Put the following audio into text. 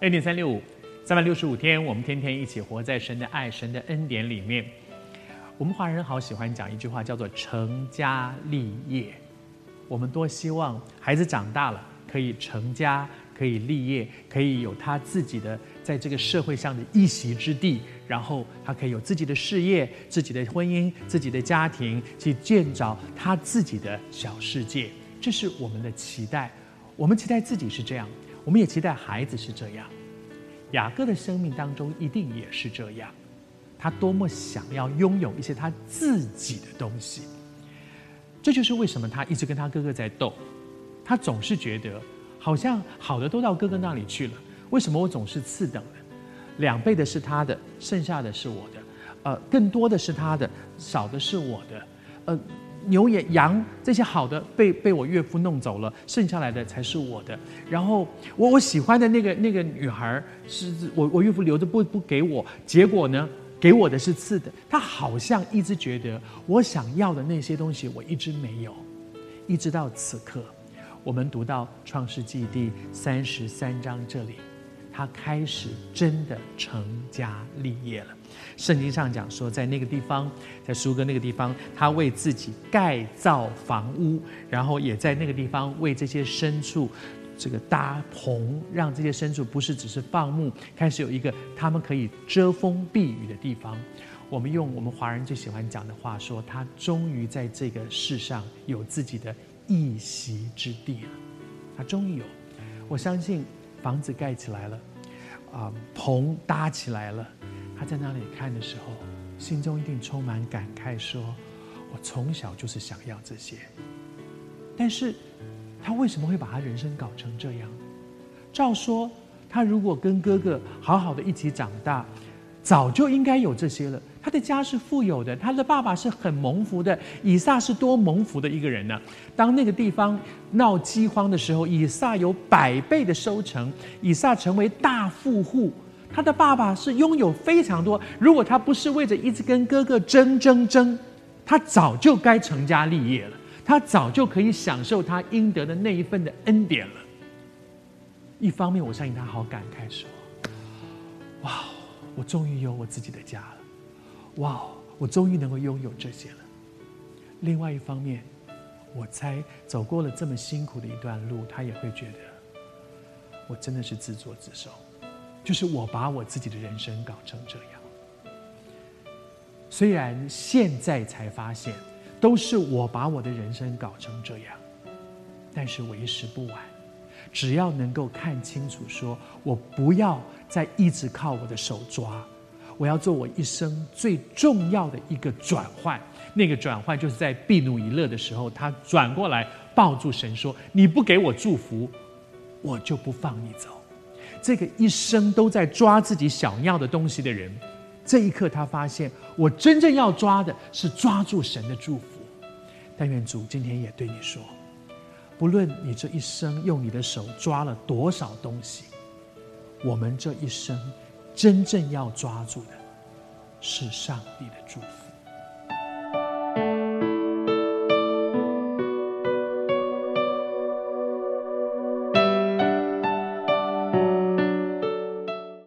恩典三六五，三百六十五天，我们天天一起活在神的爱、神的恩典里面。我们华人好喜欢讲一句话，叫做“成家立业”。我们多希望孩子长大了可以成家，可以立业，可以有他自己的在这个社会上的一席之地，然后他可以有自己的事业、自己的婚姻、自己的家庭，去建造他自己的小世界。这是我们的期待。我们期待自己是这样。我们也期待孩子是这样，雅各的生命当中一定也是这样，他多么想要拥有一些他自己的东西。这就是为什么他一直跟他哥哥在斗，他总是觉得好像好的都到哥哥那里去了，为什么我总是次等的？两倍的是他的，剩下的是我的，呃，更多的是他的，少的是我的，呃。牛也羊这些好的被被我岳父弄走了，剩下来的才是我的。然后我我喜欢的那个那个女孩是我我岳父留着不不给我，结果呢，给我的是次的。他好像一直觉得我想要的那些东西我一直没有，一直到此刻，我们读到创世纪第三十三章这里，他开始真的成家立业了。圣经上讲说，在那个地方，在苏格那个地方，他为自己盖造房屋，然后也在那个地方为这些牲畜这个搭棚，让这些牲畜不是只是放牧，开始有一个他们可以遮风避雨的地方。我们用我们华人最喜欢讲的话说，他终于在这个世上有自己的一席之地了。他终于有，我相信房子盖起来了，啊，棚搭起来了。他在那里看的时候，心中一定充满感慨，说：“我从小就是想要这些。”但是，他为什么会把他人生搞成这样？照说，他如果跟哥哥好好的一起长大，早就应该有这些了。他的家是富有的，他的爸爸是很蒙福的。以撒是多蒙福的一个人呢？当那个地方闹饥荒的时候，以撒有百倍的收成，以撒成为大富户。他的爸爸是拥有非常多，如果他不是为着一直跟哥哥争争争，他早就该成家立业了，他早就可以享受他应得的那一份的恩典了。一方面，我相信他好感慨说：“哇，我终于有我自己的家了，哇，我终于能够拥有这些了。”另外一方面，我猜走过了这么辛苦的一段路，他也会觉得，我真的是自作自受。就是我把我自己的人生搞成这样，虽然现在才发现，都是我把我的人生搞成这样，但是为时不晚，只要能够看清楚说，说我不要再一直靠我的手抓，我要做我一生最重要的一个转换。那个转换就是在闭努以乐的时候，他转过来抱住神说：“你不给我祝福，我就不放你走。”这个一生都在抓自己想要的东西的人，这一刻他发现，我真正要抓的是抓住神的祝福。但愿主今天也对你说，不论你这一生用你的手抓了多少东西，我们这一生真正要抓住的是上帝的祝福。